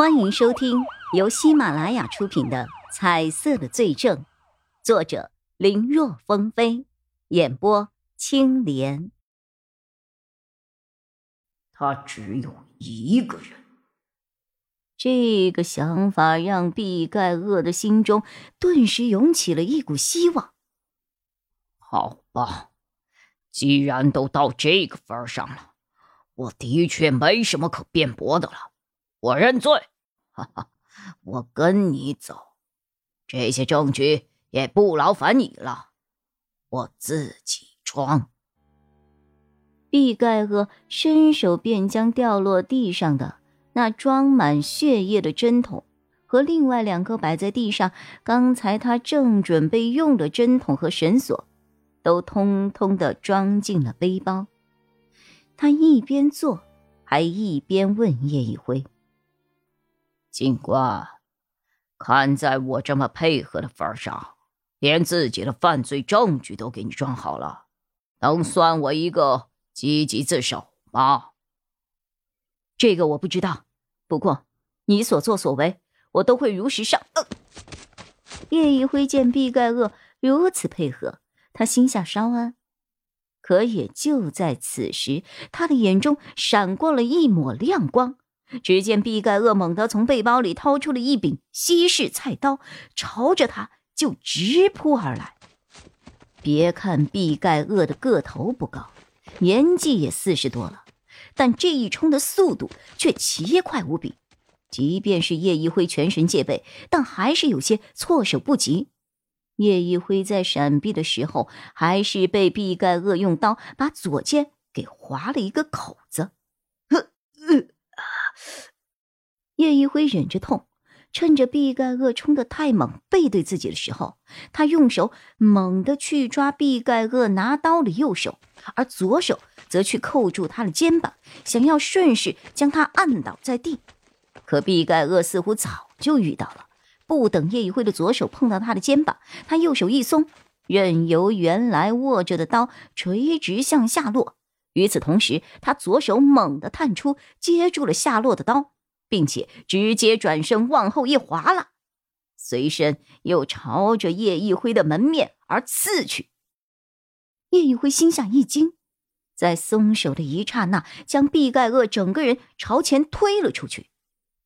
欢迎收听由喜马拉雅出品的《彩色的罪证》，作者林若风飞，演播青莲。他只有一个人。这个想法让毕盖厄的心中顿时涌起了一股希望。好吧，既然都到这个份上了，我的确没什么可辩驳的了，我认罪。哈，我跟你走，这些证据也不劳烦你了，我自己装。毕盖厄伸手便将掉落地上的那装满血液的针筒和另外两个摆在地上，刚才他正准备用的针筒和绳索，都通通的装进了背包。他一边做，还一边问叶一辉。警官，看在我这么配合的份上，连自己的犯罪证据都给你装好了，能算我一个积极自首吗？这个我不知道，不过你所作所为，我都会如实上。叶一辉见毕盖厄如此配合，他心下稍安。可也就在此时，他的眼中闪过了一抹亮光。只见毕盖厄猛地从背包里掏出了一柄西式菜刀，朝着他就直扑而来。别看毕盖厄的个头不高，年纪也四十多了，但这一冲的速度却奇快无比。即便是叶一辉全神戒备，但还是有些措手不及。叶一辉在闪避的时候，还是被毕盖厄用刀把左肩给划了一个口子。叶一辉忍着痛，趁着毕盖厄冲得太猛，背对自己的时候，他用手猛地去抓毕盖厄拿刀的右手，而左手则去扣住他的肩膀，想要顺势将他按倒在地。可毕盖厄似乎早就遇到了，不等叶一辉的左手碰到他的肩膀，他右手一松，任由原来握着的刀垂直向下落。与此同时，他左手猛地探出，接住了夏洛的刀。并且直接转身往后一滑了，随身又朝着叶一辉的门面而刺去。叶一辉心下一惊，在松手的一刹那，将毕盖厄整个人朝前推了出去。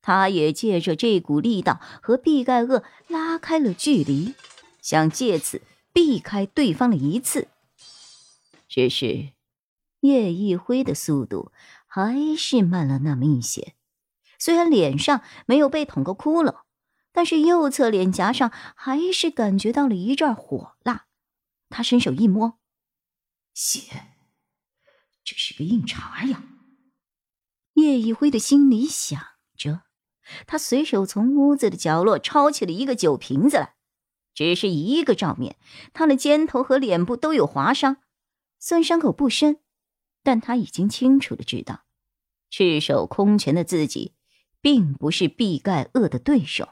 他也借着这股力道和毕盖厄拉开了距离，想借此避开对方的一刺。只是叶一辉的速度还是慢了那么一些。虽然脸上没有被捅个窟窿，但是右侧脸颊上还是感觉到了一阵火辣。他伸手一摸，血，这是个硬茬呀！叶一辉的心里想着，他随手从屋子的角落抄起了一个酒瓶子来。只是一个照面，他的肩头和脸部都有划伤，虽然伤口不深，但他已经清楚的知道，赤手空拳的自己。并不是毕盖厄的对手，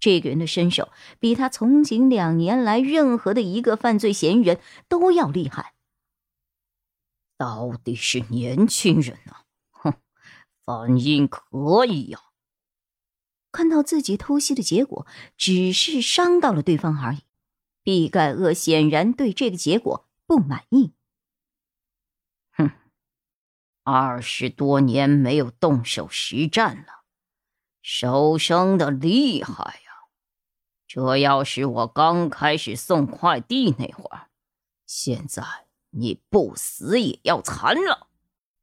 这个人的身手比他从警两年来任何的一个犯罪嫌疑人都要厉害。到底是年轻人啊，哼，反应可以呀。看到自己偷袭的结果只是伤到了对方而已，毕盖厄显然对这个结果不满意。二十多年没有动手实战了。手生的厉害呀！这要是我刚开始送快递那会儿，现在你不死也要残了。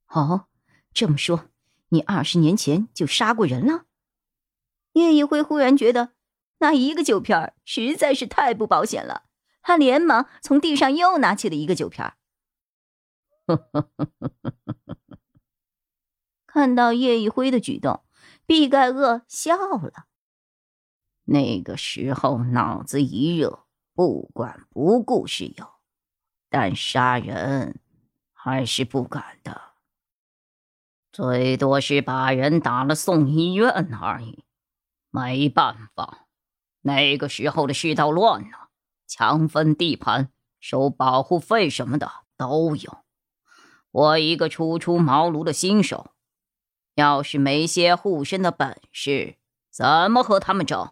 哦，这么说，你二十年前就杀过人了？叶一辉忽然觉得那一个酒瓶实在是太不保险了，他连忙从地上又拿起了一个酒瓶。看到叶一辉的举动。毕盖厄笑了。那个时候脑子一热，不管不顾是有，但杀人还是不敢的。最多是把人打了送医院而已。没办法，那个时候的世道乱了，强分地盘、收保护费什么的都有。我一个初出茅庐的新手。要是没些护身的本事，怎么和他们争？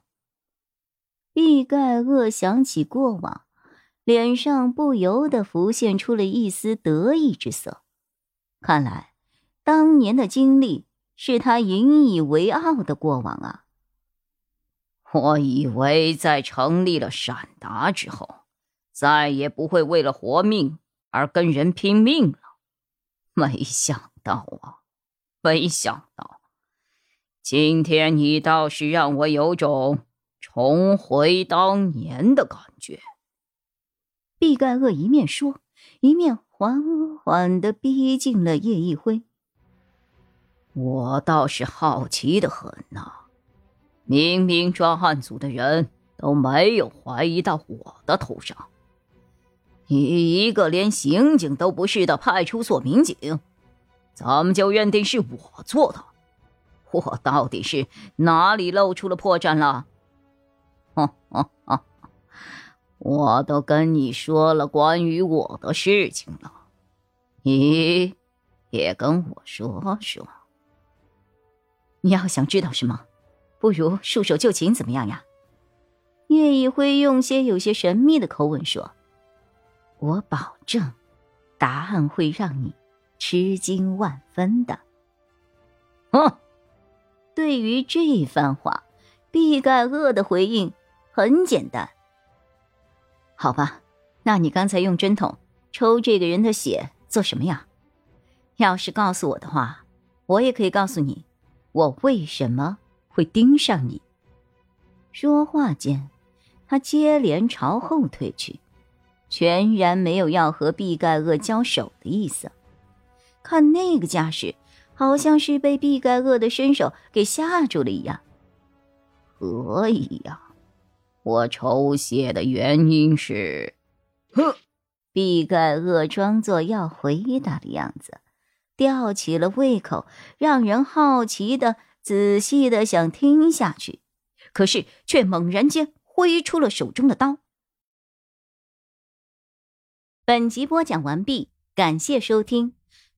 毕盖厄想起过往，脸上不由得浮现出了一丝得意之色。看来，当年的经历是他引以为傲的过往啊。我以为在成立了闪达之后，再也不会为了活命而跟人拼命了，没想到啊，没想到，今天你倒是让我有种重回当年的感觉。毕盖厄一面说，一面缓缓的逼近了叶一辉。我倒是好奇的很呐。明明专案组的人都没有怀疑到我的头上，你一个连刑警都不是的派出所民警，怎么就认定是我做的？我到底是哪里露出了破绽了？哈哈哈！我都跟你说了关于我的事情了，你也跟我说说。你要想知道什么？不如束手就擒，怎么样呀？叶一辉用些有些神秘的口吻说：“我保证，答案会让你吃惊万分的。”哼！对于这番话，毕盖厄的回应很简单。好吧，那你刚才用针筒抽这个人的血做什么呀？要是告诉我的话，我也可以告诉你，我为什么。会盯上你。说话间，他接连朝后退去，全然没有要和毕盖厄交手的意思。看那个架势，好像是被毕盖厄的身手给吓住了一样。可以呀，我抽血的原因是……哼！毕盖厄装作要回答的样子，吊起了胃口，让人好奇的。仔细的想听下去，可是却猛然间挥出了手中的刀。本集播讲完毕，感谢收听，